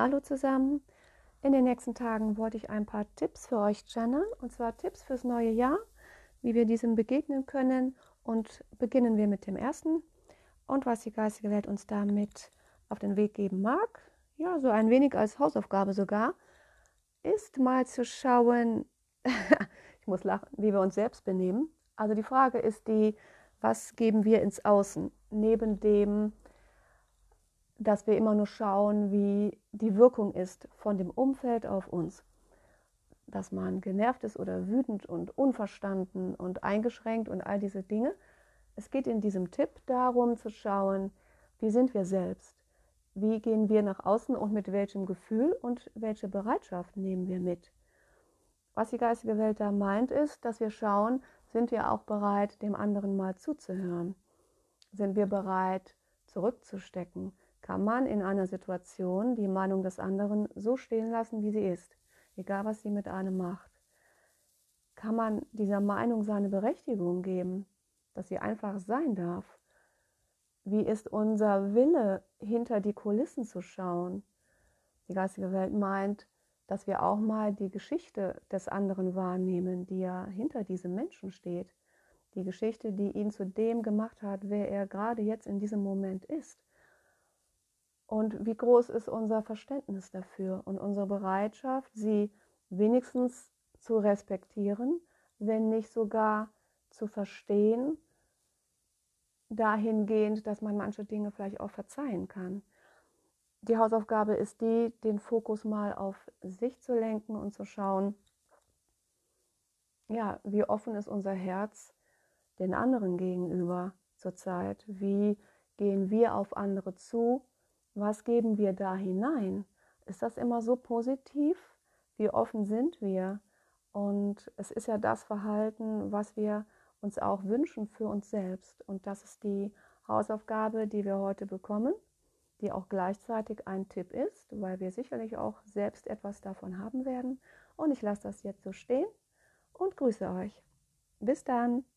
Hallo zusammen. In den nächsten Tagen wollte ich ein paar Tipps für euch channeln, und zwar Tipps fürs neue Jahr, wie wir diesem begegnen können. Und beginnen wir mit dem ersten und was die geistige Welt uns damit auf den Weg geben mag, ja, so ein wenig als Hausaufgabe sogar, ist mal zu schauen, ich muss lachen, wie wir uns selbst benehmen. Also die Frage ist die, was geben wir ins Außen? Neben dem, dass wir immer nur schauen, wie die Wirkung ist von dem Umfeld auf uns. Dass man genervt ist oder wütend und unverstanden und eingeschränkt und all diese Dinge. Es geht in diesem Tipp darum zu schauen, wie sind wir selbst? Wie gehen wir nach außen und mit welchem Gefühl und welche Bereitschaft nehmen wir mit? Was die geistige Welt da meint, ist, dass wir schauen, sind wir auch bereit, dem anderen mal zuzuhören? Sind wir bereit, zurückzustecken? Kann man in einer Situation die Meinung des anderen so stehen lassen, wie sie ist, egal was sie mit einem macht. Kann man dieser Meinung seine Berechtigung geben, dass sie einfach sein darf? Wie ist unser Wille, hinter die Kulissen zu schauen? Die geistige Welt meint, dass wir auch mal die Geschichte des anderen wahrnehmen, die ja hinter diesem Menschen steht. Die Geschichte, die ihn zu dem gemacht hat, wer er gerade jetzt in diesem Moment ist. Und wie groß ist unser Verständnis dafür und unsere Bereitschaft, sie wenigstens zu respektieren, wenn nicht sogar zu verstehen, dahingehend, dass man manche Dinge vielleicht auch verzeihen kann. Die Hausaufgabe ist die, den Fokus mal auf sich zu lenken und zu schauen, ja, wie offen ist unser Herz den anderen gegenüber zurzeit? Wie gehen wir auf andere zu? Was geben wir da hinein? Ist das immer so positiv? Wie offen sind wir? Und es ist ja das Verhalten, was wir uns auch wünschen für uns selbst. Und das ist die Hausaufgabe, die wir heute bekommen, die auch gleichzeitig ein Tipp ist, weil wir sicherlich auch selbst etwas davon haben werden. Und ich lasse das jetzt so stehen und grüße euch. Bis dann.